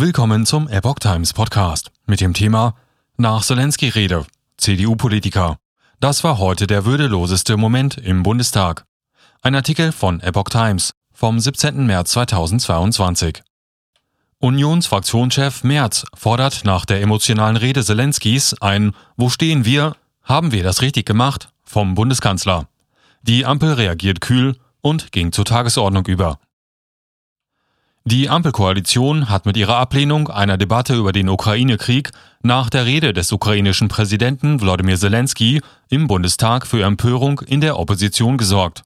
Willkommen zum Epoch Times Podcast mit dem Thema Nach Zelensky-Rede, CDU-Politiker. Das war heute der würdeloseste Moment im Bundestag. Ein Artikel von Epoch Times vom 17. März 2022. Unionsfraktionschef Merz fordert nach der emotionalen Rede Zelenskys ein Wo stehen wir? Haben wir das richtig gemacht? vom Bundeskanzler. Die Ampel reagiert kühl und ging zur Tagesordnung über. Die Ampelkoalition hat mit ihrer Ablehnung einer Debatte über den Ukraine-Krieg nach der Rede des ukrainischen Präsidenten Wladimir Zelensky im Bundestag für Empörung in der Opposition gesorgt.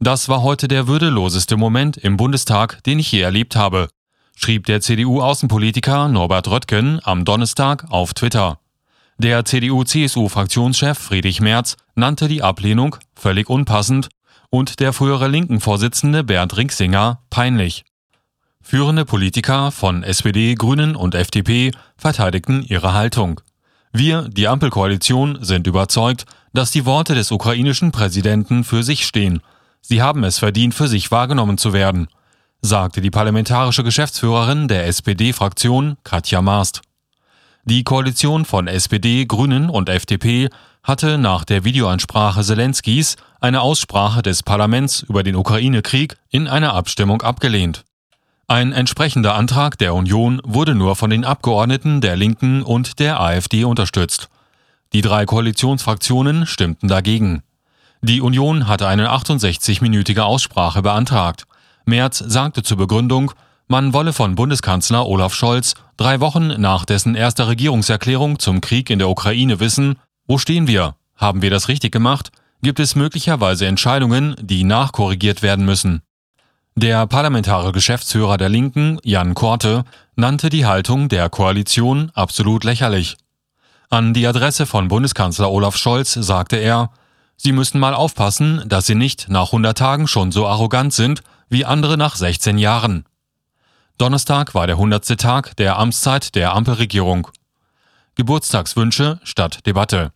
Das war heute der würdeloseste Moment im Bundestag, den ich je erlebt habe, schrieb der CDU-Außenpolitiker Norbert Röttgen am Donnerstag auf Twitter. Der CDU-CSU-Fraktionschef Friedrich Merz nannte die Ablehnung völlig unpassend und der frühere linken Vorsitzende Bernd Rinksinger peinlich. Führende Politiker von SPD, Grünen und FDP verteidigten ihre Haltung. Wir, die Ampelkoalition, sind überzeugt, dass die Worte des ukrainischen Präsidenten für sich stehen. Sie haben es verdient, für sich wahrgenommen zu werden, sagte die parlamentarische Geschäftsführerin der SPD-Fraktion Katja Maast. Die Koalition von SPD, Grünen und FDP hatte nach der Videoansprache Zelenskys eine Aussprache des Parlaments über den Ukraine-Krieg in einer Abstimmung abgelehnt. Ein entsprechender Antrag der Union wurde nur von den Abgeordneten der Linken und der AfD unterstützt. Die drei Koalitionsfraktionen stimmten dagegen. Die Union hatte eine 68-minütige Aussprache beantragt. Merz sagte zur Begründung, man wolle von Bundeskanzler Olaf Scholz drei Wochen nach dessen erster Regierungserklärung zum Krieg in der Ukraine wissen, wo stehen wir? Haben wir das richtig gemacht? Gibt es möglicherweise Entscheidungen, die nachkorrigiert werden müssen? Der parlamentarische Geschäftsführer der Linken, Jan Korte, nannte die Haltung der Koalition absolut lächerlich. An die Adresse von Bundeskanzler Olaf Scholz sagte er, Sie müssen mal aufpassen, dass Sie nicht nach 100 Tagen schon so arrogant sind wie andere nach 16 Jahren. Donnerstag war der 100. Tag der Amtszeit der Ampelregierung. Geburtstagswünsche statt Debatte.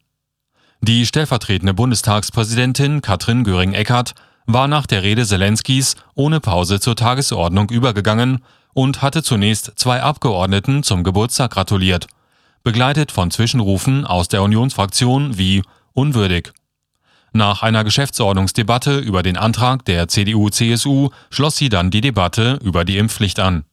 Die stellvertretende Bundestagspräsidentin Katrin Göring-Eckardt war nach der Rede Zelenskys ohne Pause zur Tagesordnung übergegangen und hatte zunächst zwei Abgeordneten zum Geburtstag gratuliert, begleitet von Zwischenrufen aus der Unionsfraktion wie unwürdig. Nach einer Geschäftsordnungsdebatte über den Antrag der CDU-CSU schloss sie dann die Debatte über die Impfpflicht an.